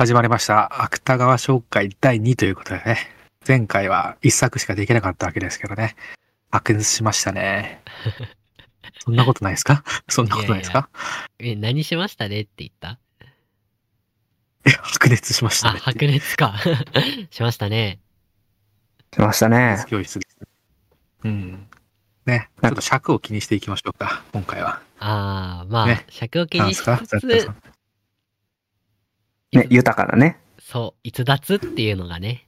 始まりました。芥川紹介第2ということでね。前回は1作しかできなかったわけですけどね。白熱しましたね。そんなことないですか？そんなことないですか？え、何しましたね？って言った？え、白熱しましたあ、ね。白熱か。しましたね。しましたね。教室です。うん。ね。ちょっと尺を気にしていきましょうか。今回は。あー、まあ、ね尺を気なんですか？にしつつ、んね、豊かなね。そう、逸脱っていうのがね、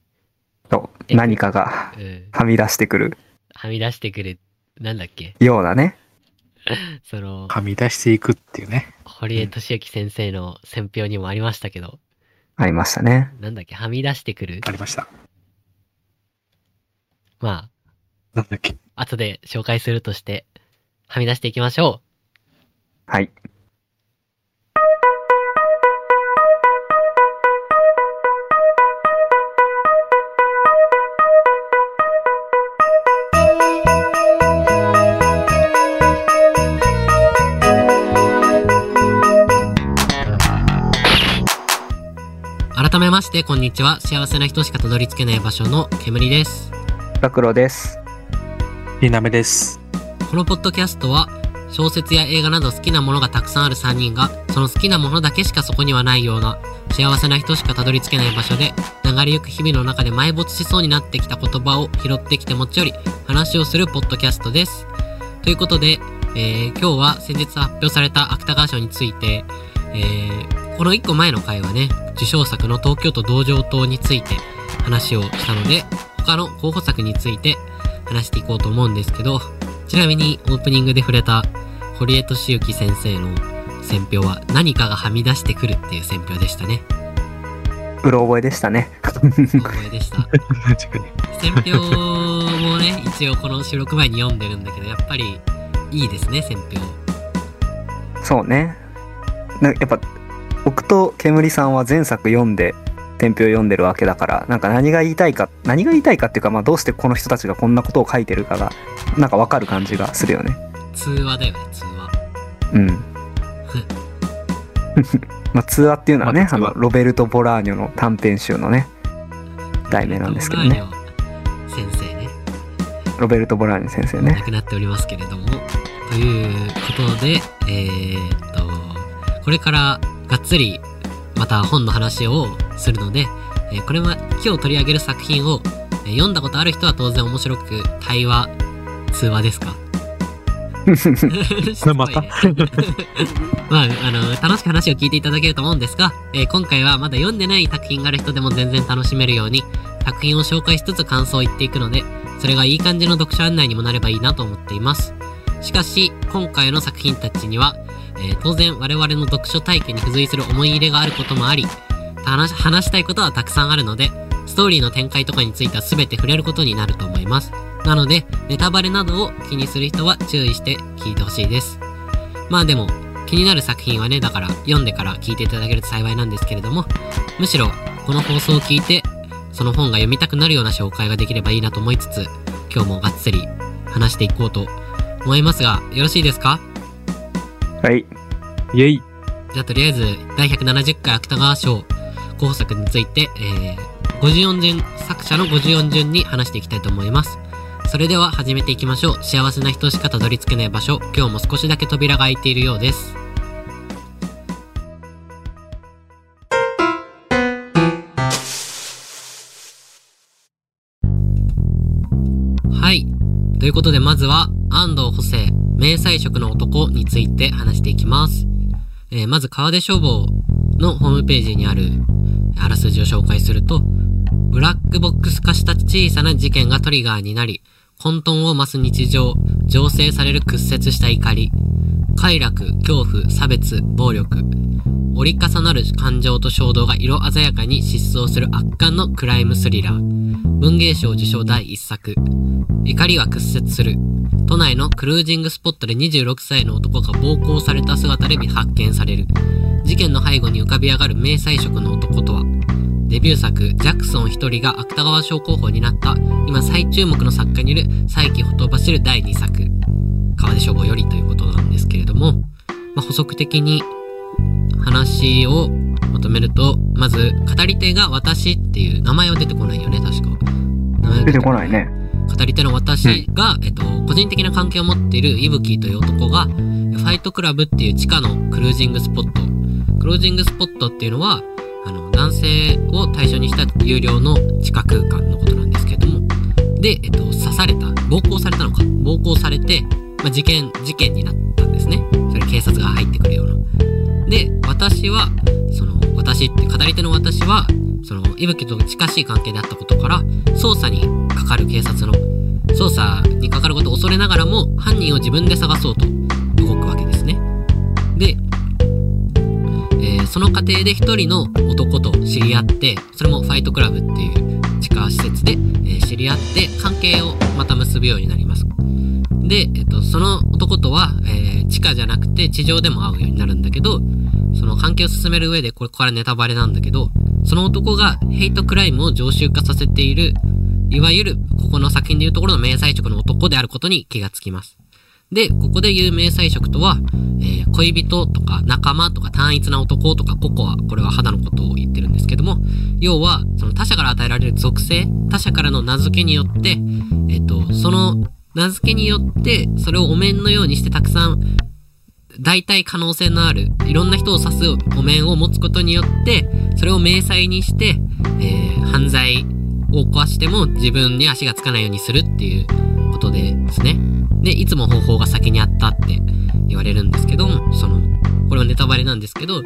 そうえ何かがうん、はみ出してくるはみ出してくる、なんだっけ、ようなね。その、はみ出していくっていうね。堀江敏之先生の選評にもありましたけど、ありましたね。なんだっけ、はみ出してくるありました。まなんだっけ？あ、後で紹介するとして、はみ出していきましょはい。改めまして、こんにちは。幸せな人しかたどり着けない場所の煙です。ラクロです。りなめです。このポッドキャストは小説や映画など好きなものがたくさんある3人がその好きなものだけしかそこにはないような幸せな人しかたどり着けない場所で流れゆく日々の中で埋没しそうになってきた言葉を拾ってきて持ち寄り話をするポッドキャストです。ということで、えー今日は先日発表された芥川賞について、えーこの1個前の回はね受賞作の東京都道場島について話をしたので他の候補作について話していこうと思うんですけどちなみにオープニングで触れた堀江敏之先生の選評は何かがはみ出してくるっていう選評でしたね。うろ覚えでしたね。覚えでした。確かに。選評もね、一応この収録前に読んでるんだけど、やっぱりいいですね、選評。そうね。なやっぱ、僕と煙さんは前作読んで、天評読んでるわけだから、なんか何が言いたいか、何が言いたいかっていうか、まあどうしてこの人たちがこんなことを書いてるかが、なんかわかる感じがするよね。通話だよね、通話。うん。まあ通話っていうのはね、まああの、ロベルト・ボラーニョの短編集のね、題名なんですけどね。先生ね、ロベルト・ボラーニョ先生ね亡。くなっておりますけれども。ということで、えー、っと、これからがっつりまた本の話をするので、えーこれは今日取り上げる作品を、えー読んだことある人は当然面白く対話、通話ですか？また？まあ、あの、楽しく話を聞いていただけると思うんですが、えー今回はまだ読んでない作品がある人でも全然楽しめるように、作品を紹介しつつ感想を言っていくので、それがいい感じの読者案内にもなればいいなと思っています。しかし、今回の作品たちには、えー当然我々の読書体験に付随する思い入れがあることもあり、話話したいことはたくさんあるので、ストーリーの展開とかについては全て触れることになると思います。なので、ネタバレなどを気にする人は注意して聞いてほしいです。まあでも、気になる作品はね、だから読んでから聞いていただけると幸いなんですけれども、むしろこの放送を聞いて、その本が読みたくなるような紹介ができればいいなと思いつつ、今日もがっつり話していこうと思いますが、よろしいですか？はい。イェイ。じゃあとりあえず、第170回芥川賞候補作について、えー、54順、作者の54順に話していきたいと思います。それでは始めていきましょう。幸せな人しかたどり着けない場所、今日も少しだけ扉が開いているようです。はい。ということで、まずは、安藤補正、明細色の男について話していきます。えーまず、川出消防のホームページにある、あらすじを紹介すると、ブラックボックス化した小さな事件がトリガーになり、混沌を増す日常、醸成される屈折した怒り、快楽、恐怖、差別、暴力、折り重なる感情と衝動が色鮮やかに疾走する圧巻のクライムスリラー。文芸賞受賞第一作。怒りは屈折する。都内のクルージングスポットで26歳の男が暴行された姿で発見される。事件の背後に浮かび上がる迷彩色の男とは、デビュー作、ジャクソン一人が芥川賞候補になった、今最注目の作家による再起ほとばしる第2作、川出消防よりということなんですけれども、まあ、補足的に話をまとめると、まず、語り手が私っていう名前は出てこないよね、確か。名前は出てこないね。語り手の私が、えっと、個人的な関係を持っているイブキという男が、ファイトクラブっていう地下のクルージングスポット。クルージングスポットっていうのは、あの、男性を対象にした有料の地下空間のことなんですけれども、で、えっと、刺された、暴行されたのか、暴行されて、まあ、事件、事件になったんですね。それ警察が入ってくるような。で、私は、その、私って、語り手の私は、その、伊吹と近しい関係であったことから、捜査にかかる警察の、捜査にかかることを恐れながらも、犯人を自分で探そうと動くわけですね。で、えーその過程で一人の男と知り合って、それもファイトクラブっていう地下施設で、えー知り合って関係をまた結ぶようになります。で、えっと、その男とは、えー地下じゃなくて地上でも会うようになるんだけど、その関係を進める上で、これからネタバレなんだけど、その男がヘイトクライムを常習化させている、いわゆる、ここの作品でいうところの明細職の男であることに気がつきます。で、ここで言う明細職とは、えー恋人とか仲間とか単一な男とかココア、これは肌のことを言ってるんですけども、要は、その他者から与えられる属性、他者からの名付けによって、えっ、と、その名付けによって、それをお面のようにしてたくさん、大体可能性のある、いろんな人を指すお面を持つことによって、それを明細にして、えー犯罪を起こしても自分に足がつかないようにするっていうことでですね。で、いつも方法が先にあったって言われるんですけど、その、これはネタバレなんですけど、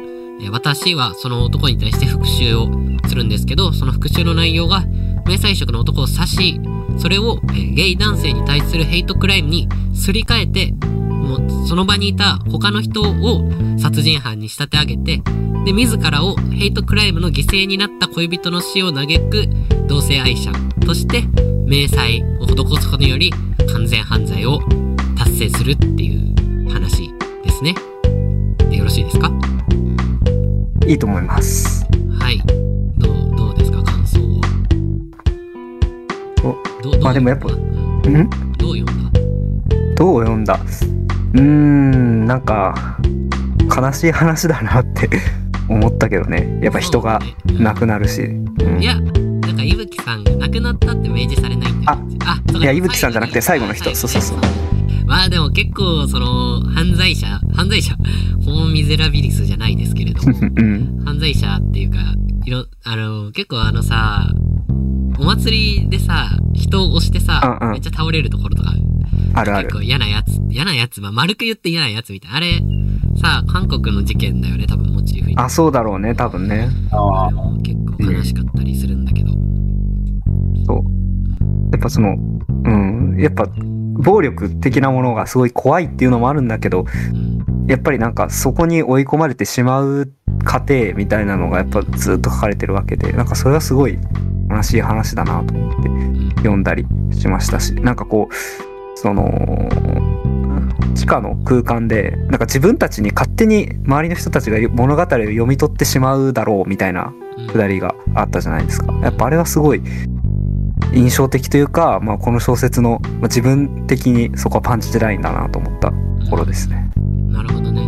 私はその男に対して復讐をするんですけど、その復讐の内容が、明細職の男を刺し、それを、えーゲイ男性に対するヘイトクライムにすり替えて、もうその場にいた他の人を殺人犯に仕立て上げて、で、自らをヘイトクライムの犠牲になった恋人の死を嘆く同性愛者として、明細を施すことにより完全犯罪を達成するっていう話ですね。でよろしいですか？いいと思います。はい。どうどうまあでもやっぱうん。ん？どう読んだどう読んだ？うーん、なんか、悲しい話だなって 思ったけどね。やっぱ人が亡くなるし。うん。いや、なんか、いぶきさんが亡くなったって明示されないんだよ。あ、そうか。いや伊吹さんじゃなくて最後の人。最そうそうそう。ねまあでも結構、その、犯罪者、犯罪者、ホモミゼラビリスじゃないですけれども、うん。犯罪者っていうか、いろ、あの、結構あのさ、お祭りでさ、人を押してさ、うんうんめっちゃ倒れるところとか、あるある結。構嫌なやつ、嫌なやつ、まあ、丸く言って嫌なやつみたいな。あれ、さ、韓国の事件だよね、多分モチーフに。あ、そうだろうね、多分ね。ああれも結構悲しかったりするんだけど。そう。やっぱその、うん、やっぱ、暴力的なものがすごい怖いっていうのもあるんだけど、うん。やっぱりなんかそこに追い込まれてしまう過程みたいなのがやっぱずっと書かれてるわけで、なんかそれはすごい悲しい話だなと思ってうん読んだりしましたし、なんかこう、その、地下の空間で、なんか自分たちに勝手に周りの人たちが物語を読み取ってしまうだろうみたいなうんくだりがあったじゃないですか。やっぱあれはすごい印象的というか、まあ、この小説の、まあ、自分的にそこはパンチラインだなと思ったところですね。なるほどね。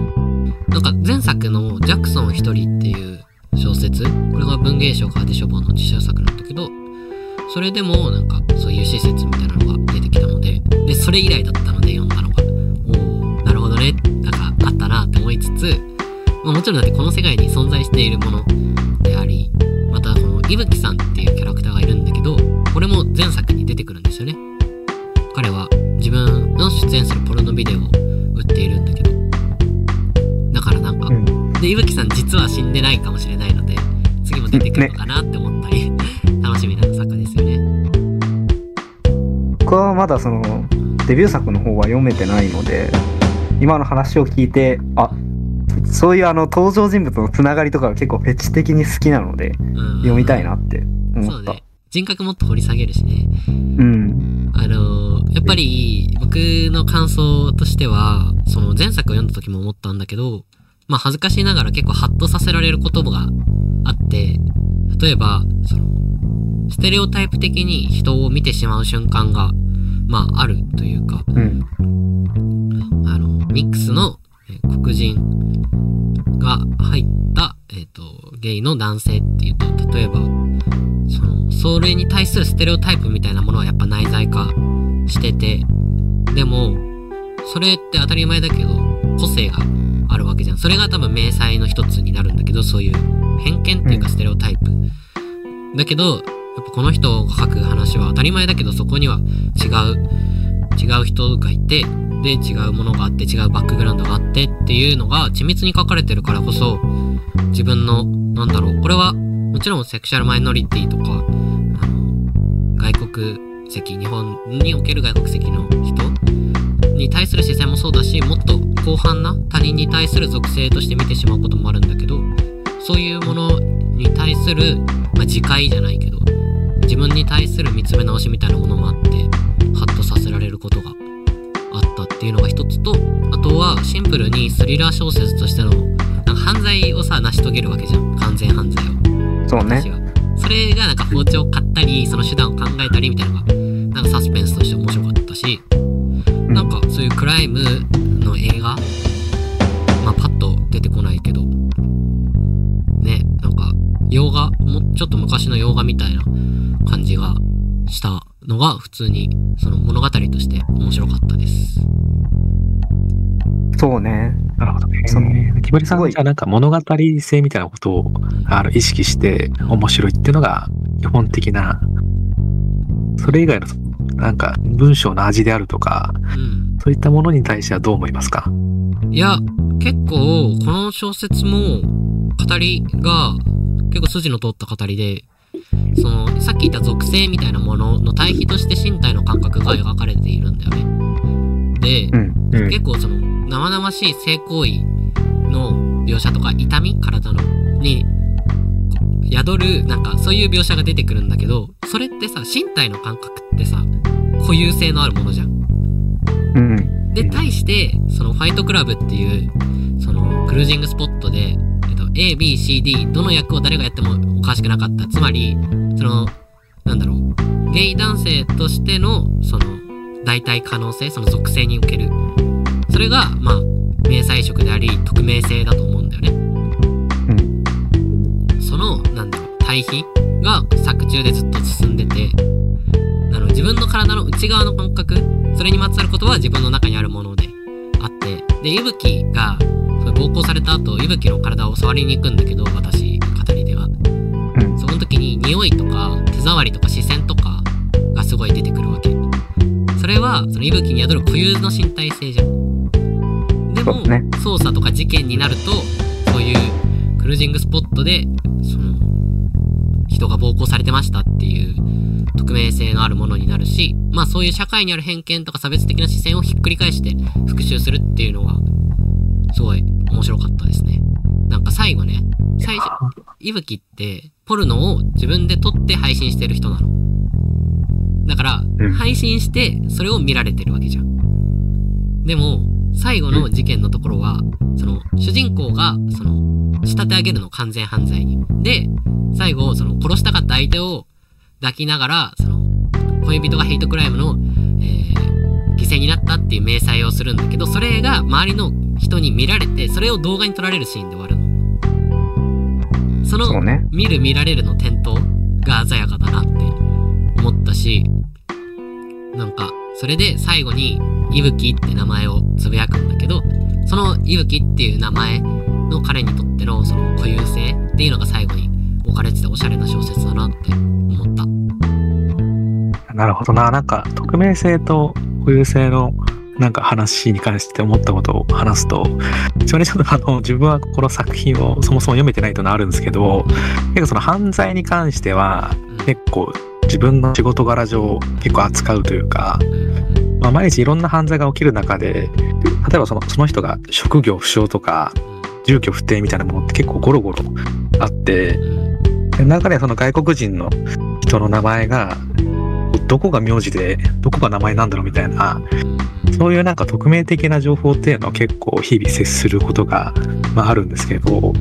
なんか前作のジャクソン一人っていう小説、これが文芸賞カーデ書房の実写作なんだけど、それでもなんかそういう施設みたいなのが出てきたので、で、それ以来だったので読んだのが、おおなるほどね、なんかあったなって思いつつ、まあ、もちろんだってこの世界に存在しているものであり、またこの伊吹さんっていうキャラクターがいるんだけど、これも前作に出てくるんですよね。彼は自分の出演するポルノビデオを売っているんだけど、で、いぶきさん実は死んでないかもしれないので、次も出てくるのかなって思ったり、楽しみな作家ですよね。僕はまだそのデビュー作の方は読めてないので、今の話を聞いて、あ、そういうあの登場人物のつながりとかが結構フェチ的に好きなので、うん、読みたいなって思った。そうね。人格もっと掘り下げるしね。うん。あのーやっぱり僕の感想としては、その前作を読んだ時も思ったんだけど、まあ恥ずかしながら結構ハッとさせられる言葉があって、例えば、その、ステレオタイプ的に人を見てしまう瞬間が、まああるというか、うん。あの、ミックスのえー黒人が入った、えっ、と、ゲイの男性っていうと、例えば、その、それに対するステレオタイプみたいなものはやっぱ内在化してて、でも、それって当たり前だけど、個性があるわけじゃん。それが多分明細の一つになるんだけど、そういう偏見っていうかうんステレオタイプ。だけど、やっぱこの人が書く話は当たり前だけど、そこには違う、違う人がいて、で、違うものがあって、違うバックグラウンドがあってっていうのが緻密に書かれてるからこそ、自分の、なんだろう、これは、もちろんセクシャルマイノリティとか、あの、外国籍、日本における外国籍の人に対する視線もそうだし、もっと広範な他人に対する属性として見てしまうこともあるんだけど、そういうものに対する、まあ、自戒じゃないけど、自分に対する見つめ直しみたいなものもあって、ハッとさせられることがあったっていうのが一つと、あとはシンプルにスリラー小説としての、なんか犯罪をさ、成し遂げるわけじゃん。完全犯罪を。そうね。それがなんか包丁を買ったり、その手段を考えたりみたいなのが、なんかサスペンスとして面白かったし、うんなんかそういうクライムの映画？まあパッと出てこないけど、ね、なんか洋画、もうちょっと昔の洋画みたいな感じがしたのが普通にその物語として面白かったです。そうね。なるほどね。その木彫りさんじゃあなんか物語性みたいなことをあの意識して面白いっていうのが基本的な、それ以外のなんか文章の味であるとか、うん。そういったものに対してはどう思いますか？いや、結構、この小説も、語りが、結構筋の通った語りで、その、さっき言った属性みたいなものの対比として身体の感覚が描かれているんだよね。で、うん。うん結構その、生々しい性行為の描写とか、痛み体の、に、宿る、なんか、そういう描写が出てくるんだけど、それってさ、身体の感覚ってさ、固有性のあるものじゃん。うん。で、対して、そのファイトクラブっていう、そのクルージングスポットで、えっと、A, B, C, D、どの役を誰がやってもおかしくなかった。つまり、その、なんだろう、ゲイ男性としての、その、代替可能性、その属性における。それが、まあ、明細色であり、匿名性だと思うんだよね。対比が作中でずっと進んでて、あの、自分の体の内側の感覚、それにまつわることは自分の中にあるものであって、で、ゆぶきが、暴行された後、ゆぶきの体を触りに行くんだけど、私、語りでは。うん。その時に匂いとか、手触りとか視線とかがすごい出てくるわけ。それは、そのいぶきに宿る固有の身体性じゃん。でも、捜査とか事件になると、そういうクルージングスポットで、人が暴行されてましたっていう匿名性のあるものになるし、まあそういう社会にある偏見とか差別的な視線をひっくり返して復習するっていうのが、すごい面白かったですね。なんか最後ね、最初、いぶきって、ポルノを自分で撮って配信してる人なの。だから、うん配信して、それを見られてるわけじゃん。でも、最後の事件のところは、その、主人公が、その、仕立て上げるの完全犯罪に。で、最後、その、殺したかった相手を抱きながら、その、恋人がヘイトクライムの、えー、犠牲になったっていう明細をするんだけど、それが周りの人に見られて、それを動画に撮られるシーンで終わるの。その、そうね。見る見られるの点灯が鮮やかだなって思ったし、なんか、それで最後に、いぶきって名前をつぶやくんだけど、そのいぶきっていう名前の彼にとってのその固有性っていうのが最後に置かれてておしゃれな小説だなって思った。なるほどな。なんか、匿名性と固有性のなんか話に関して思ったことを話すと、一応ね、ちょっとあの、自分はこの作品をそもそも読めてないというのはあるんですけど、結構その犯罪に関しては、結構自分の仕事柄上結構扱うというか、まあ、毎日いろんな犯罪が起きる中で、例えばそのその人が職業不詳とか、住居不定みたいなものって結構ゴロゴロあって、で中でその外国人の人の名前が、どこが名字で、どこが名前なんだろうみたいな、そういうなんか匿名的な情報っていうのは結構日々接することが、まあ、あるんですけど、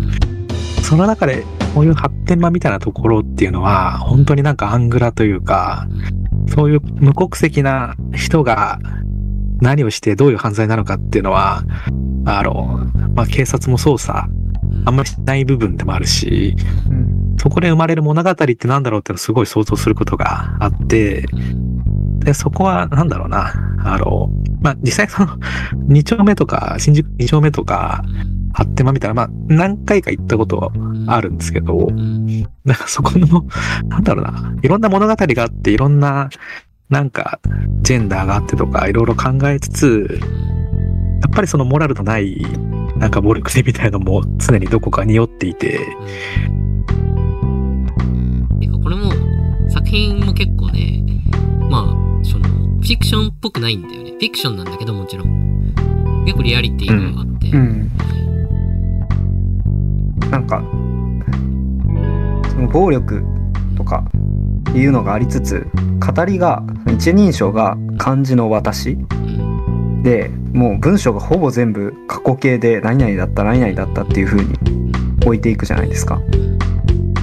その中でこういう発展場みたいなところっていうのは、本当になんかアングラというか、そういう無国籍な人が何をしてどういう犯罪なのかっていうのは、あの、まあ、警察も捜査あんまりしない部分でもあるし、うん。そこで生まれる物語ってなんだろうっていうのをすごい想像することがあって、で、そこはなんだろうな、あの、まあ、実際その、2丁目とか、新宿2丁目とか、発展場みたいな、まあ、何回か行ったことはあるんですけど、うん。なんかそこの、なんだろうな、いろんな物語があって、いろんな、なんか、ジェンダーがあってとか、いろいろ考えつつ、やっぱりそのモラルのない、なんか暴力性みたいのも常にどこか匂っていて、これも、作品も結構ね、まあ、その、フィクションっぽくないんだよね。フィクションなんだけどもちろん。結構リアリティがあって。うんなんかその暴力とかいうのがありつつ語りが一人称が漢字の私うんでもう文章がほぼ全部過去形で何々だった何々だったっていう風に置いていくじゃないですか。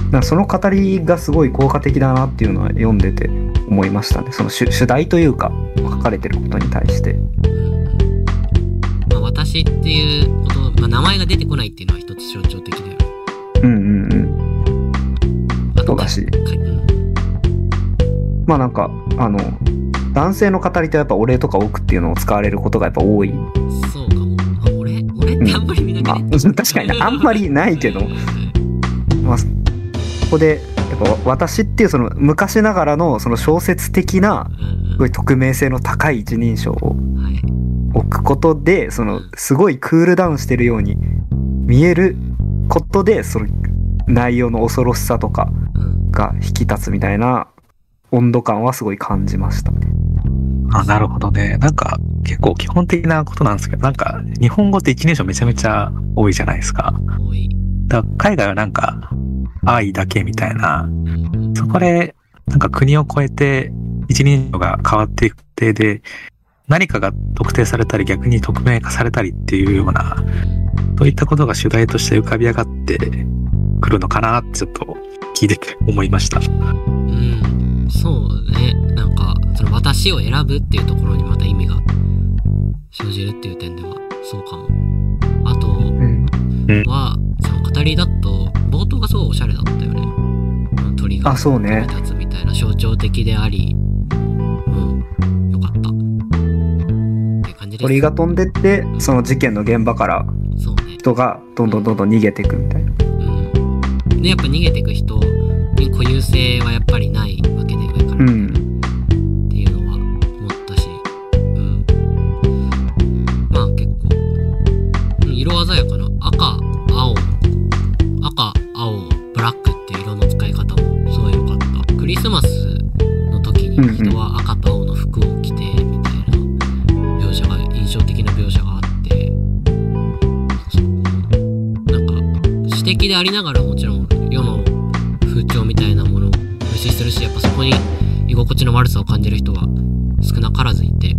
だからその語りがすごい効果的だなっていうのは読んでて思いましたね。その主主題というか書かれてることに対して。まあ、私っていうこと、まあ、名前が出てこないっていうのは一つ象徴的だよね。うんうんうん。あとだし。まあなんかあの男性の語りとやっぱお礼とか奥っていうのを使われることがやっぱ多い。そうかも。あ、俺、俺？ってあんまり見なくね、まあ確かにね。あんまりないけど。うん。まあ、そこでやっぱ私っていうその昔ながらのその小説的なうん。すごい匿名性の高い一人称を。置くことでそのすごいクールダウンしてるように見えることでその内容の恐ろしさとかうん。が引き立つみたいな温度感はすごい感じましたね。あ、なるほどね。なんか、結構基本的なことなんですけど、なんか、日本語って一人称めちゃめちゃ多いじゃないですか。多い。だから海外はなんか、愛だけみたいな、うんそこで、なんか国を越えて一人称が変わっていく過程で、何かが特定されたり逆に匿名化されたりっていうような、そういったことが主題として浮かび上がってくるのかなってちょっと聞いてて思いました。うん、そうね。なんか、その私を選ぶっていうところにまた意味が生じるっていう点では、そうかも。あとうん、は、その語りだと、冒頭がすごいおしゃれだったよね。うん鳥があそうね立つみたいな象徴的であり、うん、よかった。って感じです。鳥が飛んでってその事件の現場から。人がどんどんどんどん逃げていくみたいな。うん。で、やっぱ逃げてく人に固有性はやっぱりないわけで、感じる人は少なからずいて、う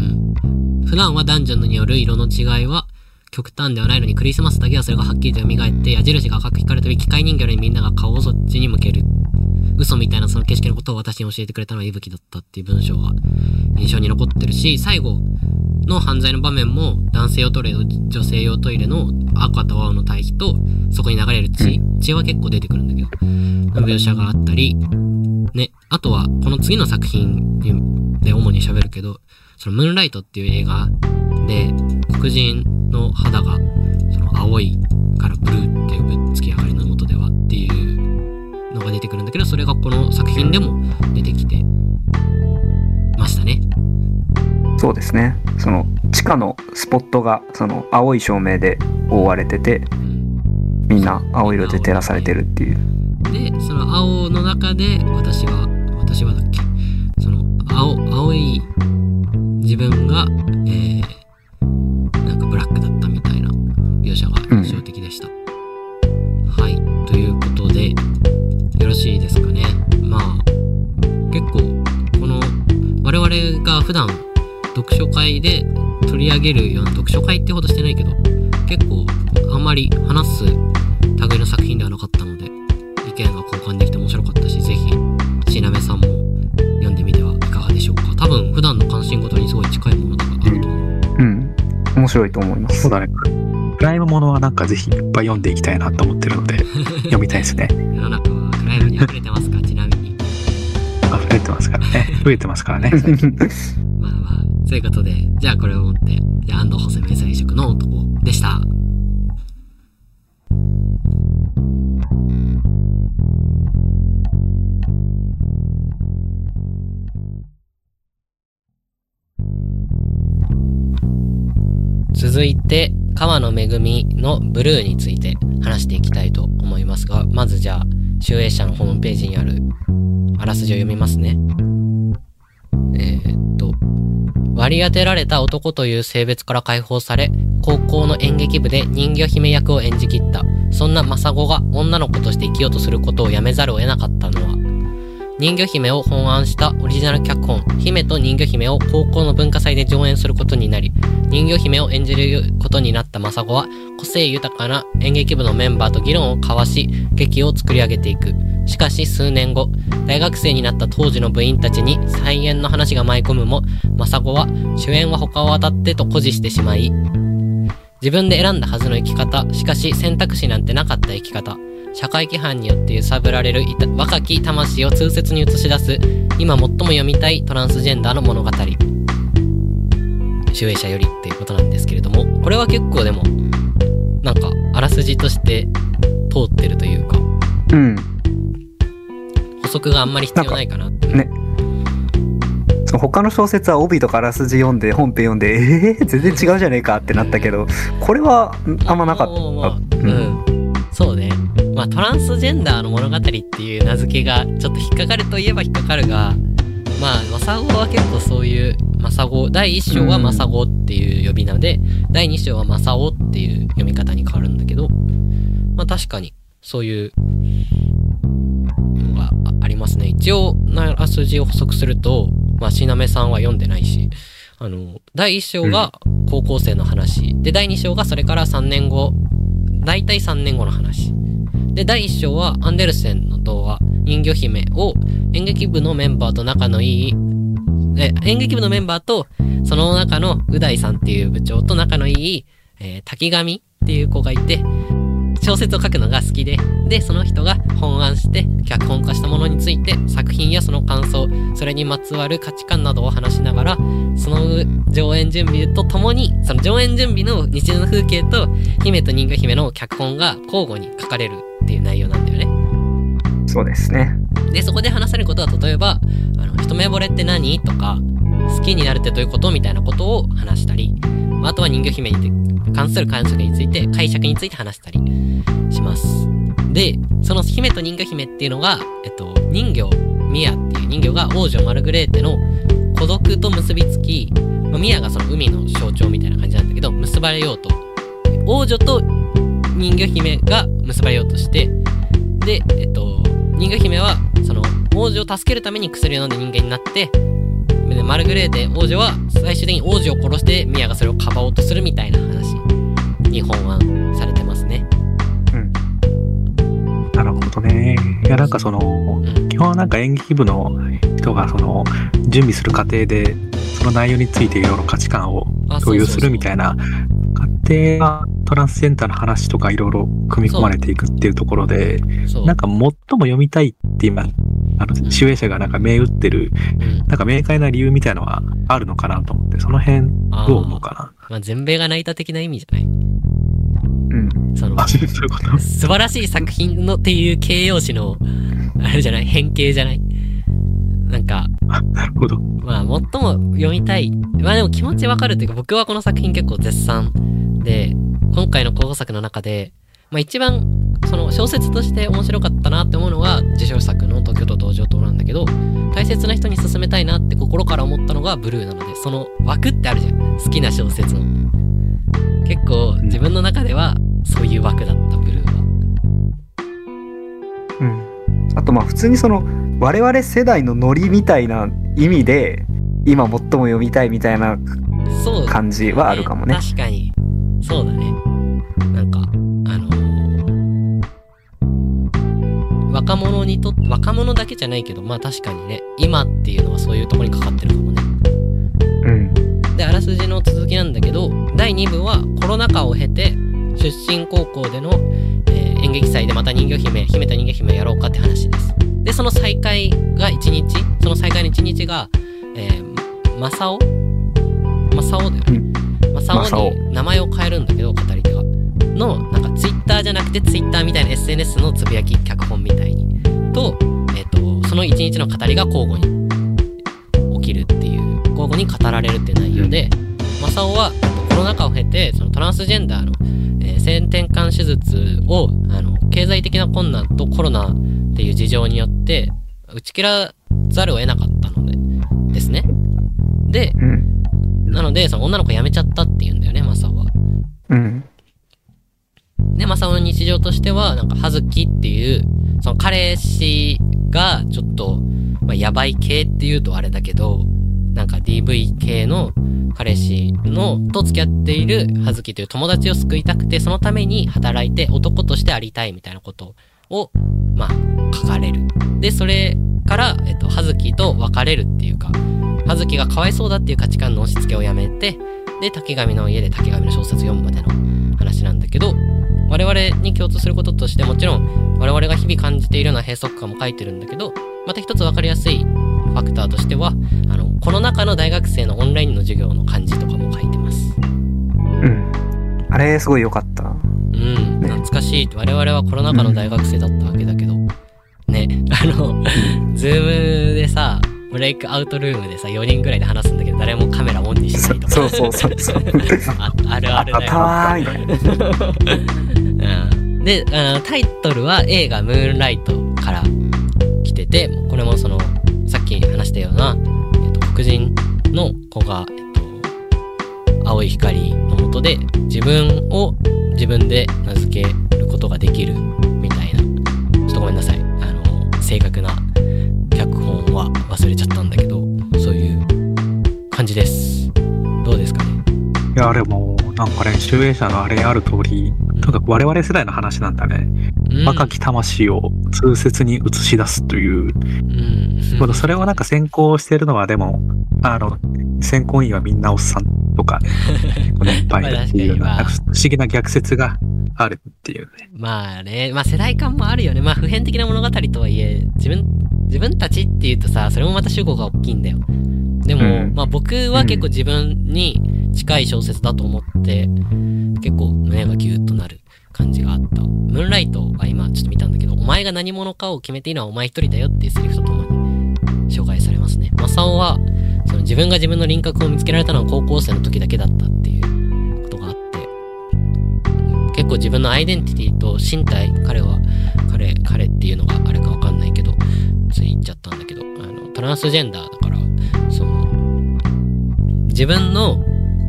ん。普段は男女による色の違いは極端ではないのにクリスマスだけはそれがはっきりと蘇って矢印が赤く引かれたり機械人形よりみんなが顔をそっちに向ける。嘘みたいなその景色のことを私に教えてくれたのは息吹だったっていう文章が印象に残ってるし、最後の犯罪の場面も男性用トイレと女性用トイレの赤と青の対比とそこに流れる血、血は結構出てくるんだけど、の描写があったり、あとは、この次の作品で主に喋るけど、そのムーンライトっていう映画で、黒人の肌が、その青いからブルーっていうぶっつき上がりの元ではっていうのが出てくるんだけど、それがこの作品でも出てきてましたね。そうですね。その地下のスポットがその青い照明で覆われててうん。みんな青色で照らされてるっていう。で、その青の中で私は、私はだっけ？その青、青い自分が、えー、なんかブラックだったみたいな描写が印象的でした。はい。ということで、よろしいですかね？まあ、結構、この、我々が普段読書会で取り上げるような読書会ってほどしてないけど、結構あんまり話す類の作品ではなかったので、面白いと思いますそうだね。クライムものはなんかぜひいっぱい読んでいきたいなと思ってるので、読みたいですね。世の中はクライムに溢れてますかちなみに。溢れてますからね。増えてますからね。まあまあ、そういうことで、じゃあこれをもって、じゃあ安藤補正明細職の男でした。続いて、川野めぐみのブルーについて話していきたいと思いますが、まずじゃあ、集英社のホームページにあるあらすじを読みますね。えーっと、割り当てられた男という性別から解放され、高校の演劇部で人魚姫役を演じきった。そんなマサゴが女の子として生きようとすることをやめざるを得なかったのは、人魚姫を本案したオリジナル脚本、姫と人魚姫を高校の文化祭で上演することになり、人魚姫を演じることになったマサゴは、個性豊かな演劇部のメンバーと議論を交わし、劇を作り上げていく。しかし数年後、大学生になった当時の部員たちに再演の話が舞い込むも、マサゴは主演は他を当たってと誇示してしまい、自分で選んだはずの生き方、しかし選択肢なんてなかった生き方、社会規範によって揺さぶられるいた若き魂を痛切に映し出す、今最も読みたいトランスジェンダーの物語。集英社よりっていうことなんですけれども、これは結構でも、なんか、あらすじとして通ってるというか、うん。補足があんまり必要ないかなって。ね他の小説は帯とかあらすじ読んで本編読んでえー、全然違うじゃねえかってなったけどこれはんあんまなかった、まあまあううんん。そうね。まあ、トランスジェンダーの物語っていう名付けがちょっと引っかかるといえば引っかかるが、まあ、マサゴは結構そういう、マサゴ、第1章はマサゴっていう呼び名で、第2章はマサオっていう読み方に変わるんだけど、まあ確かに、そういうのがあありますね。一応、あらすじを補足すると、まあ、しなめさんは読んでないし、あの、第1章が高校生の話、で、第2章がそれから3年後、大体3年後の話。で、第1章はアンデルセンの童話、人魚姫を演劇部のメンバーと仲のいい、え、演劇部のメンバーと、その中のう大さんっていう部長と仲のいい、えー滝上っていう子がいて、小説を書くのが好きで、で、その人が本案して脚本化したものについて作品やその感想、それにまつわる価値観などを話しながら、その上演準備とともに、その上演準備の日常の風景と、姫と人魚姫の脚本が交互に書かれる。っていう内容なんだよね。そうですねで、そこで話されることは、例えば、あの、一目惚れって何？とか、好きになるってどういうこと？みたいなことを話したり、あとは人魚姫に関する解釈について、解釈について話したりします。で、その姫と人魚姫っていうのが、えっと、人魚、ミアっていう人魚が王女マルグレーテの孤独と結びつき、まあミアがその海の象徴みたいな感じなんだけど、結ばれようと。王女と人魚姫が結ばれようとして、で、えっと、人魚姫は、その、王女を助けるために薬を飲んで人間になって、でマルグレーテ王女は最終的に王子を殺してミアがそれをかばおうとするみたいな話に本案されてますね。うんなるほどね。いや、なんかその、うん。基本はなんか演劇部の人がその、準備する過程で、その内容についていろいろ価値観をあ共有するみたいな過程がトランスジェンダーの話とかいろいろ組み込まれていくっていうところで。なんか最も読みたいって今、あの、集英社がなんか銘打ってる、うんなんか明快な理由みたいのはあるのかなと思って、その辺どう思うかまあ、全米が泣いた的な意味じゃない？うんそのな。あ、、そういうこと？素晴らしい作品のっていう形容詞の、あれじゃない？変形じゃない？なんか、なるほど。まあ、最も読みたい。まあでも気持ちわかるというか、僕はこの作品結構絶賛で、今回の候補作の中で、まあ一番、その小説として面白かったなって思うのが、受賞作の東京都道場島なんだけど、大切な人に勧めたいなって心から思ったのがブルーなので、その枠ってあるじゃん。好きな小説の。結構自分の中ではそういう枠だった、ブルーは。うんあとまあ普通にその我々世代のノリみたいな意味で今最も読みたいみたいな感じはあるかもね確かに。そうだね。なんか、あのー若者にとって、若者だけじゃないけど、まあ確かにね、今っていうのはそういうところにかかってるかもね。うん。で、あらすじの続きなんだけど、第2部はコロナ禍を経て、出身高校での、えー演劇祭でまた人魚姫姫と人魚姫をやろうかって話です。でその再会が1日その再会の1日が、えー、マサオマサオだよね、マサマサオオ。に名前を変えるんだけど語り手がのなんかツイッターじゃなくてツイッターみたいな SNS のつぶやき脚本みたいに。と,、えー、とその1日の語りが交互に起きるっていう交互に語られるっていう内容で、マサオはえっとコロナ禍を経てそのトランスジェンダーの、えー性転換手術をあの経済的な困難とコロナっていう事情によって打ち切らざるを得なかったのでですね。でうん。なのでその女の子辞めちゃったっていうんだよねマサオはうん。で、マサオの日常としては、なんか、葉月っていう、その彼氏がちょっと、まあ、やばい系っていうとあれだけど、なんか DV 系の彼氏の、と付き合っている葉月という友達を救いたくて、そのために働いて男としてありたいみたいなことを、まあ、書かれる。で、それから、えっと、葉月と別れるっていうか、葉月がかわいそうだっていう価値観の押し付けをやめて、で、竹上の家で竹上の小説を読むまでの話なんだけど、我々に共通することとしてもちろん我々が日々感じているような閉塞感も書いてるんだけどまた一つ分かりやすいファクターとしてはあのこの中の大学生のオンラインの授業の感じとかも書いてます。うん。あれ、すごい良かった。うん懐かしい。我々はコロナ禍の大学生だったわけだけど。ね。あのズームでさブレイクアウトルームでさ4人ぐらいで話すんだけど誰もカメラオンにしないとか。そうそうそうそう。ああるあるだよ。たわーい。うん。で、あのタイトルは映画「ムーンライト」から来ててこれもそのさっき話したような、えっと、黒人の子が、えっと、青い光の下で自分を自分で名付けることができるみたいな。ちょっとごめんなさい。あの正確なは忘れちゃったんだけどそういう感じですどうですかね？いや、あれもう、なんかね、集英社のあれにある通り、とにかく我々世代の話なんだね。うん若き魂を痛切に映し出すという。うんまだそれをなんか先行してるのは、でも、あの、選考委員はみんなおっさんとかね、年配だっていうような、まあなんか不思議な逆説があるっていうね。まあね、まあ世代間もあるよね。まあ普遍的な物語とはいえ、自分、自分たちっていうとさ、それもまた主語が大きいんだよ。でも、うんまあ僕は結構自分に近い小説だと思って、結構胸がギュッとなる感じがあった。ムーンライトは今ちょっと見たんだけど、お前が何者かを決めているのはお前一人だよっていうセリフとともに紹介されますね。マサオは、その自分が自分の輪郭を見つけられたのは高校生の時だけだったっていうことがあって、結構自分のアイデンティティと身体、彼は、彼、彼っていうのがあれかわかんないけど、つい言っちゃったんだけど、あの、トランスジェンダーだから、その、自分の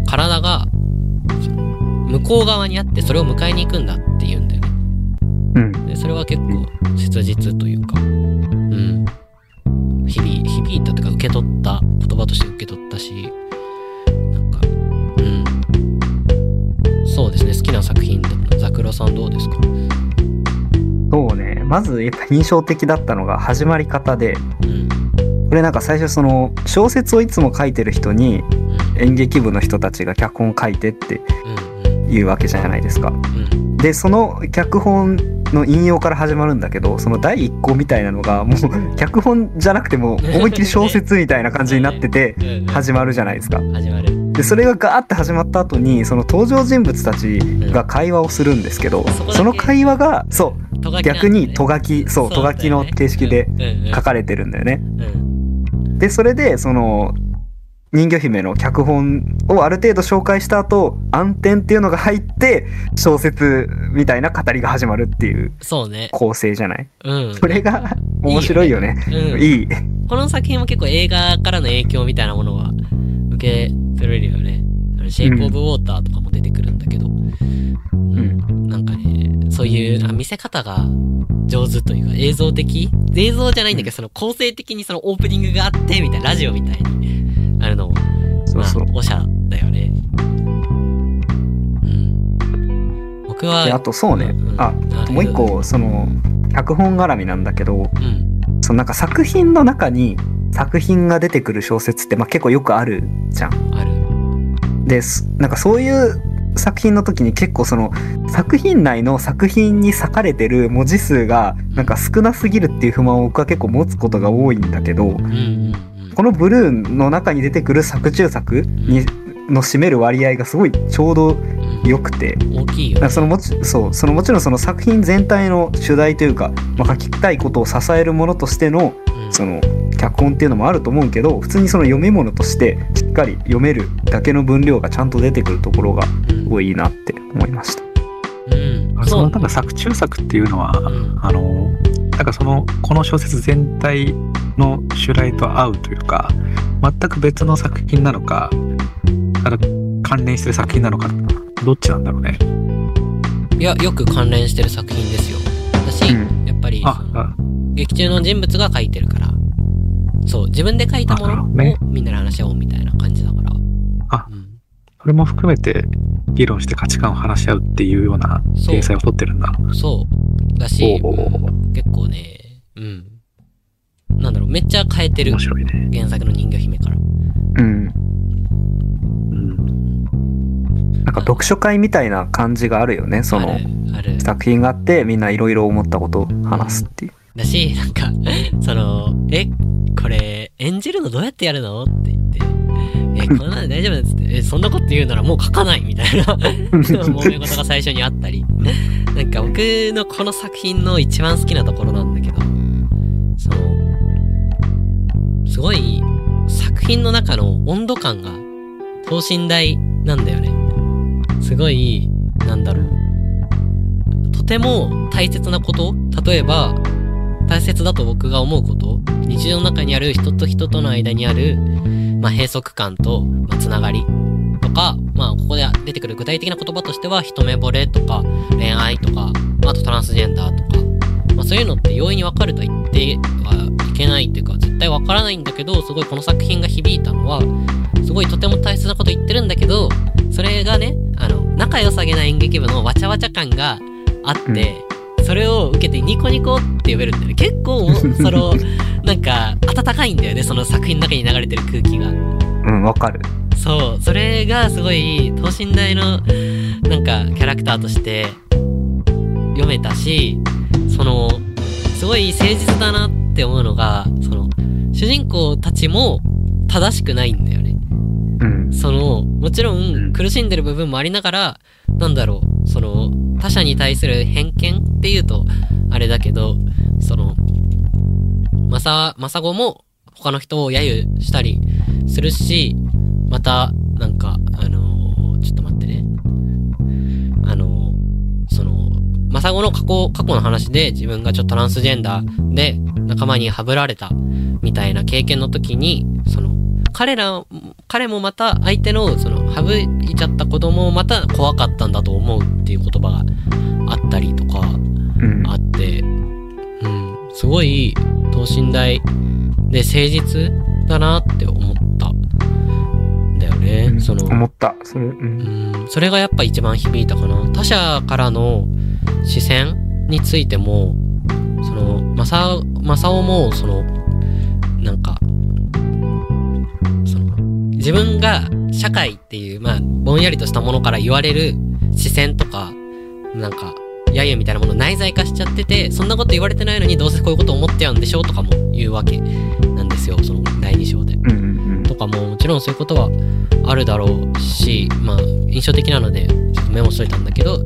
体が、向こう側にあってそれを迎えに行くんだっていうんだよね。うん。でそれは結構切実というか、うん。響い、響いたというか受け取った、言葉として受け取ったし、なんか、うん。そうですね、好きな作品だった。ザクロさんどうですか？そうね。まず、やっぱ印象的だったのが始まり方で、うん。これなんか最初その、小説をいつも書いてる人に、うん。演劇部の人たちが脚本書いてってうん。言うわけじゃないですか。うん。で、その脚本の引用から始まるんだけど、その第一項みたいなのが、もう脚本じゃなくても、思いっきり小説みたいな感じになってて、始まるじゃないですか。始まる。で、それがガーって始まった後に、その登場人物たちが会話をするんですけどそこだ、けその会話が、そう、逆ねにとがき、そう、とがきの形式で書かれてるんだよね。うん。で、それで、その、人魚姫の脚本をある程度紹介した後、暗転っていうのが入って、小説みたいな語りが始まるっていう。構成じゃない？うん。それが面白いよね。うん。いい。この作品も結構映画からの影響みたいなものは受け取れるよね。あのシェイプオブウォーターとかも出てくるんだけど、うん、なんかね、そういうあ見せ方が上手というか映像的？映像じゃないんだけど、その構成的にそのオープニングがあって、みたいなラジオみたいにあるのも、そうそう。まあ、おしゃだよね。うん。僕は、で、あとそうねん。んあ、もう一個、その、脚本絡みなんだけど、うん。そのなんか作品の中に作品が出てくる小説って、まあ結構よくあるじゃん。ある。です。なんかそういう作品の時に結構その作品内の作品に割かれてる文字数がなんか少なすぎるっていう不満を僕は結構持つことが多いんだけどこのブルーンの中に出てくる作中作にの占める割合がすごいちょうどうん良くて。大きいよね。だからそのもちそうそのもちろんその作品全体の主題というか、まあ、書きたいことを支えるものとしてのうん。その脚本っていうのもあると思うけど普通にその読み物としてしっかり読めるだけの分量がちゃんと出てくるところがうん。すごいいいなって思いました。うん。そのなんか作中作っていうのは、うん。あの、なんかその、この小説全体の主題と合うというか、全く別の作品なのか、ただ関連してる作品なのか、どっちなんだろうね。いやよく関連してる作品ですよだし、うんやっぱり劇中の人物が書いてるからそう自分で書いたものをみんなで話し合おうみたいな感じだからあうんそれも含めて議論して価値観を話し合うっていうような掲載を取ってるんだ。そうだし、結構ねうんなんだろうめっちゃ変えてる面白いね。原作の人魚姫からうんうん。なんか読書会みたいな感じがあるよね。その作品があってみんないろいろ思ったことを話すっていう。だしなんか そのえこれ演じるのどうやってやるのって言って。えこんなの大丈夫ですって。えそんなこと言うならもう書かないみたいな。揉め事が最初にあったり。なんか僕のこの作品の一番好きなところなんだけどそのすごい作品の中の温度感が等身大なんだよねすごいなんだろう。とても大切なこと。例えば大切だと僕が思うこと。日常の中にある人と人との間にある、まあ、閉塞感と、まあ、つながり。とか、まあ、ここで出てくる具体的な言葉としては一目惚れとか恋愛とかあとトランスジェンダーとか、まあ、そういうのって容易にわかると言ってはいけないっていうか絶対わからないんだけどすごいこの作品が響いたのはすごいとても大切なこと言ってるんだけどそれがねあの仲良さげな演劇部のわちゃわちゃ感があって、それを受けてニコニコって呼べるんだよね。結構その なんか温かいんだよねその作品の中に流れてる空気が。うんわかる。そうそれがすごい等身大のなんかキャラクターとして読めたしそのすごい誠実だなって思うのがその主人公たちも正しくないんだよね。うんそのもちろうん。ん苦しんでる部分もありながらなんだろうその他者に対する偏見っていうとあれだけどそのまさまさごも他の人を揶揄したりするしまたなんかあのーちょっと待ってね。あのーそのまさごの過去過去の話で自分がちょっとトランスジェンダーで仲間にはぶられたみたいな経験の時にその彼ら彼もまた相手のその省いちゃった子供もまた怖かったんだと思うっていう言葉があったりとかうんあって、うん、すごい等身大で誠実だなって思ったんだよね。うんその思った。それうんうんそれがやっぱ一番響いたかな。他者からの視線についても、その、まさ、まさおも、その、なんか、自分が社会っていう、まあ、ぼんやりとしたものから言われる視線とか、なんか、揶揄みたいなものを内在化しちゃってて、そんなこと言われてないのにどうせこういうこと思ってやんでしょとかも言うわけなんですよ、その第2章で。とかももちろんそういうことはあるだろうし、まあ、印象的なのでちょっとメモしといたんだけど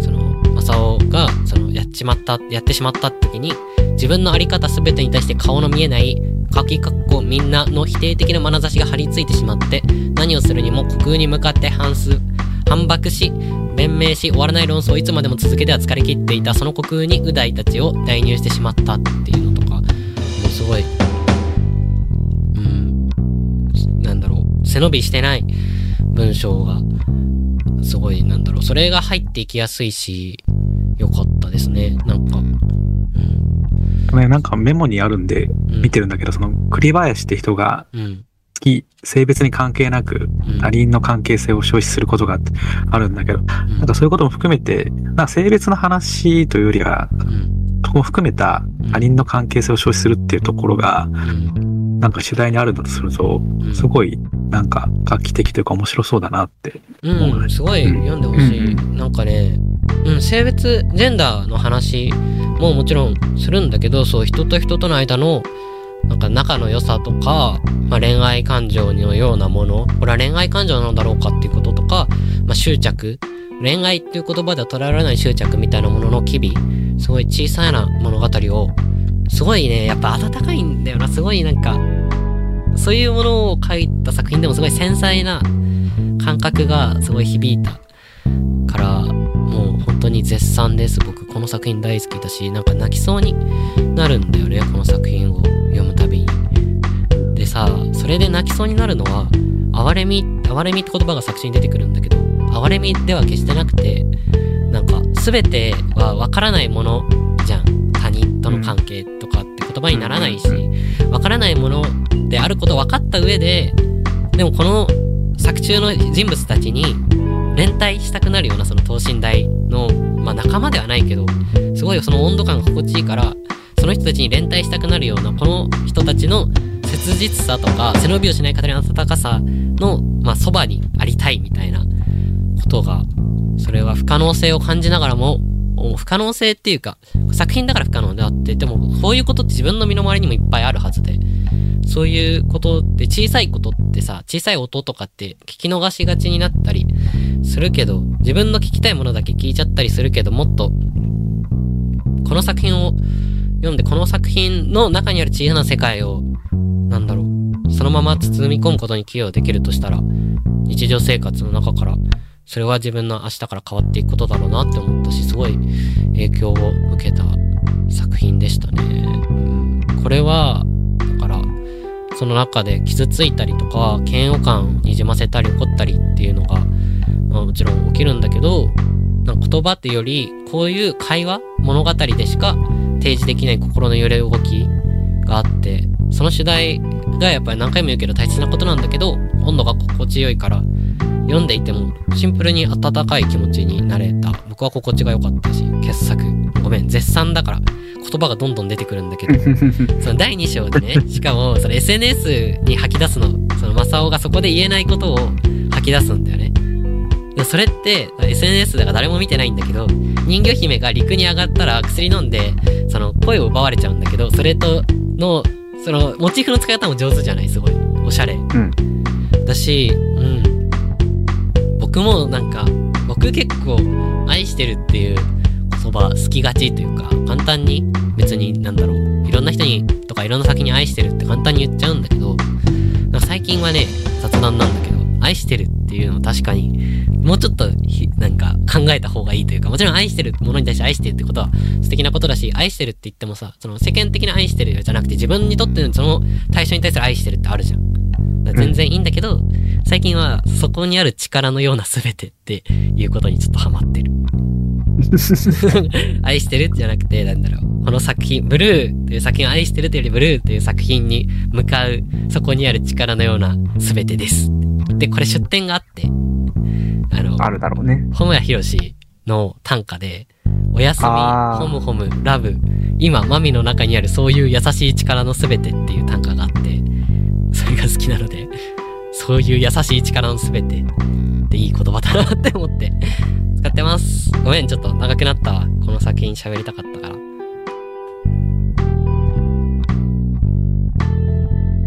その正雄がそのやっちまったやってしまった時に自分の在り方全てに対して顔の見えないかきかっこみんなの否定的な眼差しが張り付いてしまって何をするにも虚空に向かって反す反駁し弁明し終わらない論争をいつまでも続けては疲れ切っていたその虚空に右大たちを代入してしまったっていうのとかもうすごいうんなんだろう背伸びしてない文章がすごいなんだろうそれが入っていきやすいしよかったですね。なんかね、なんかメモにあるんでうん。見てるんだけど、その栗林って人がうん。好き、性別に関係なくうん。他人の関係性を消費することがあるんだけど、うん。なんかそういうことも含めて、なんか性別の話というよりは、うん。そこも含めた他人の関係性を消費するっていうところが、うん。なんか主題にあるんだとすると、うん。すごいなんか画期的というか面白そうだなって。うん、すごい読んでほしい。うん。なんかね、うん、性別、ジェンダーの話ももちろんするんだけど、そう、人と人との間の、なんか仲の良さとか、まあ、恋愛感情のようなもの、これは恋愛感情なのだろうかっていうこととか、まあ、執着、恋愛っていう言葉では捉えられない執着みたいなものの機微、すごい小さいな物語を、すごいね、やっぱ温かいんだよな、すごいなんか、そういうものを書いた作品でもすごい繊細な感覚がすごい響いたから当に絶賛です。僕この作品大好きだしなんか泣きそうになるんだよねこの作品を読むたびに。でさそれで泣きそうになるのは哀れみ哀れみって言葉が作中に出てくるんだけど哀れみでは決してなくてなんか全ては分からないものじゃん。他人との関係とかって言葉にならないし分からないものであること分かった上ででもこの作中の人物たちに連帯したくなるようなその等身大の、まあ、仲間ではないけどすごいその温度感が心地いいからその人たちに連帯したくなるようなこの人たちの切実さとか背伸びをしない方の温かさの、まあ、そばにありたいみたいなことがそれは不可能性を感じながらも不可能性っていうか作品だから不可能であってでもこういうことって自分の身の回りにもいっぱいあるはずでそういうことって小さいことってさ、小さい音とかって聞き逃しがちになったりするけど、自分の聞きたいものだけ聞いちゃったりするけど、もっと、この作品を読んで、この作品の中にある小さな世界を、なんだろう、そのまま包み込むことに寄与できるとしたら、日常生活の中から、それは自分の明日から変わっていくことだろうなって思ったし、すごい影響を受けた作品でしたね。うん、これは、だから、その中で傷ついたりとか嫌悪感をにじませたり怒ったりっていうのが、まあ、もちろん起きるんだけど言葉っていうよりこういう会話物語でしか提示できない心の揺れ動きがあってその主題がやっぱり何回も言うけど大切なことなんだけど温度が心地よいから読んでいてもシンプルに温かい気持ちになれた。僕は心地が良かったし傑作。ごめん絶賛だから言葉がどんどん出てくるんだけど。その第2章でね、しかもその SNS に吐き出すの、その正雄がそこで言えないことを吐き出すんだよね。でそれって SNS だから誰も見てないんだけど、人魚姫が陸に上がったら薬飲んで、その声を奪われちゃうんだけど、それとの、そのモチーフの使い方も上手じゃない？すごい。おしゃれ。うん。だし、うん。僕もなんか、僕結構愛してるっていう言葉好きがちというか、簡単に別になんだろう、いろんな人にとかいろんな先に愛してるって簡単に言っちゃうんだけど、最近はね、雑談なんだけど、愛してるっていうのは確かに、もうちょっとひ、なんか考えた方がいいというか、もちろん愛してるものに対して愛してるってことは素敵なことだし、愛してるって言ってもさ、その世間的な愛してるじゃなくて自分にとってのその対象に対する愛してるってあるじゃん。全然いいんだけど、最近はそこにある力のような全てっていうことにちょっとハマってる。愛してるじゃなくて、なんだろう。この作品、ブルーっていう作品を愛してるというよりブルーっていう作品に向かう、そこにある力のような全てです。で、これ出典があって、あの、あるだろうね。ホムヤヒロシの短歌で、おやすみ、ホムホム、ラブ、今、マミの中にあるそういう優しい力のすべてっていう短歌があって、それが好きなので、そういう優しい力のすべてっていい言葉だなって思って使ってます。ごめん、ちょっと長くなったわ。この作品喋りたかったから。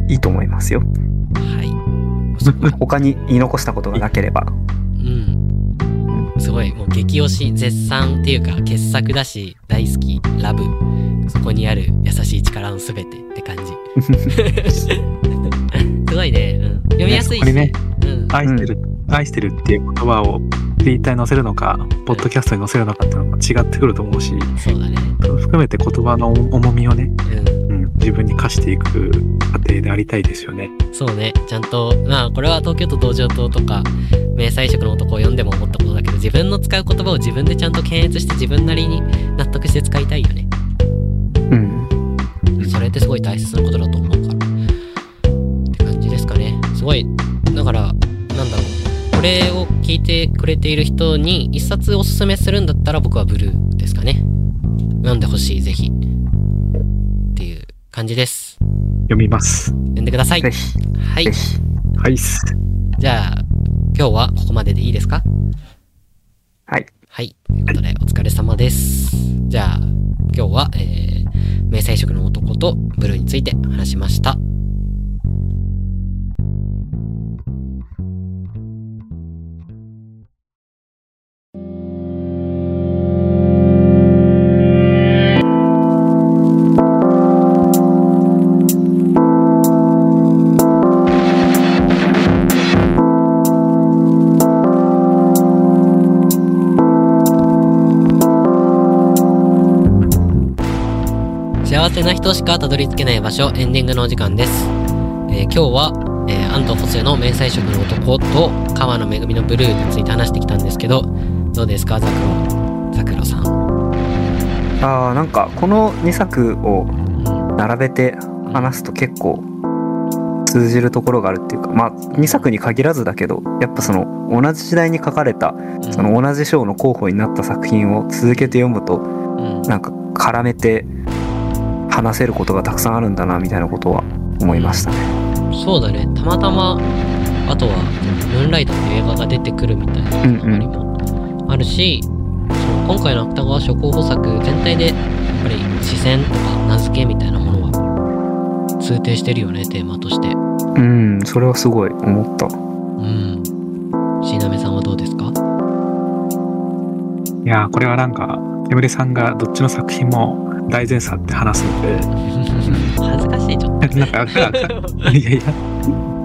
いいと思いますよ。はい。他に言い残したことがなければ。うん。すごい、もう激推し、絶賛っていうか、傑作だし、大好き、ラブ。そこにある優しい力のすべてって感じ。すごいね、うん。読みやすいし。ねうん。愛してる、愛してるっていう言葉をツイッターに載せるのか、ポッドキャストに載せるのかっていうのも違ってくると思うし、そうだね。含めて言葉の重みをね、うん。うん、自分に課していく過程でありたいですよね。そうね。ちゃんと、まあ、これは東京都道場島とか、明細色の男を読んでも思ったことだけど、自分の使う言葉を自分でちゃんと検閲して自分なりに納得して使いたいよね。うん。それってすごい大切なことだと思うから。って感じですかね。すごい、だから、なんだろう。これを聞いてくれている人に一冊おすすめするんだったら僕はブルーですかね。読んでほしい、ぜひ。感じです。読みます。読んでください。はい。はいっす。じゃあ、今日はここまででいいですか？はい。はい。ということで、お疲れ様です。じゃあ、今日は、えー、明細色の男とブルーについて話しました。幸せな人しかたどり着けない場所、エンディングのお時間です。えー今日は、えー、安藤補正の明細色の男と川野めぐみのブルーについて話してきたんですけど、どうですか、ザクロ。ザクロさん。ああ、なんかこの2作をうん並べて話すと結構通じるところがあるっていうか、まあ2作に限らずだけど、やっぱその同じ時代に書かれた、その同じ賞の候補になった作品を続けて読むと、うんなんか絡めて話せることがたくさんあるんだなみたいなことは思いましたね。そうだね。たまたま、あとは、ムーンライトっ映画が出てくるみたいなつながりもあるし、その今回の芥川賞候補作全体で、やっぱり視線とか名付けみたいなものは、通底してるよね、テーマとして。うん、それはすごい思った。うん。椎名さんはどうですか？いやー、これはなんか、煙さんがどっちの作品も大前作って話すので、恥ずかしい、ちょっと。なんか、いやいや、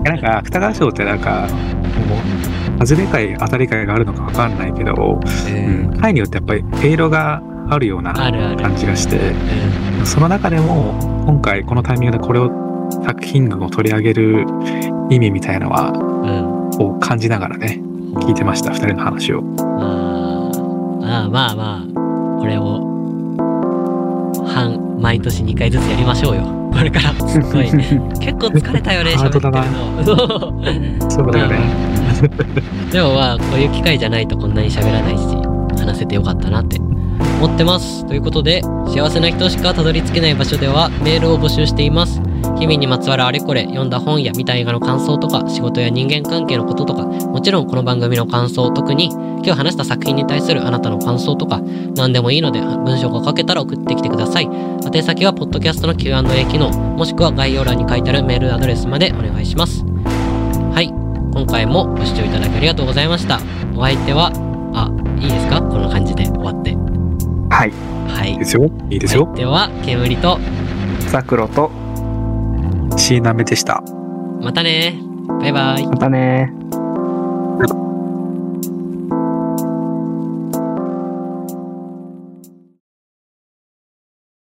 なんか、芥川賞ってなんか、もう、外れ会、当たり会があるのかわかんないけど、うん、回によってやっぱり、毛色があるような。感じがして、うその中でも、今回このタイミングでこれを、作品群を取り上げる意味みたいのは、ん。うん。を感じながらね、聞いてました、二人の話を。あーあー、まあまあ、これを、半、毎年2回ずつやりましょうよ。これから、すごい。結構疲れたよね、喋ってハートだるの。そう。そうだよね。でもまあ、こういう機会じゃないとこんなに喋らないし、話せてよかったなって思ってます。ということで、幸せな人しかたどり着けない場所ではメールを募集しています。日々にまつわるあれこれ、読んだ本や見た映画の感想とか、仕事や人間関係のこととか、もちろんこの番組の感想、特に今日話した作品に対するあなたの感想とか、何でもいいので文章が書けたら送ってきてください。宛先は、ポッドキャストの Q&A 機能、もしくは概要欄に書いてあるメールアドレスまでお願いします。はい。今回もご視聴いただきありがとうございました。お相手は、あ、いいですか？こんな感じで終わって。はい。はいいい。ですよ。いいですよ。相手は、煙と、ザクロと、シーナメでした。またねバイバイ。またね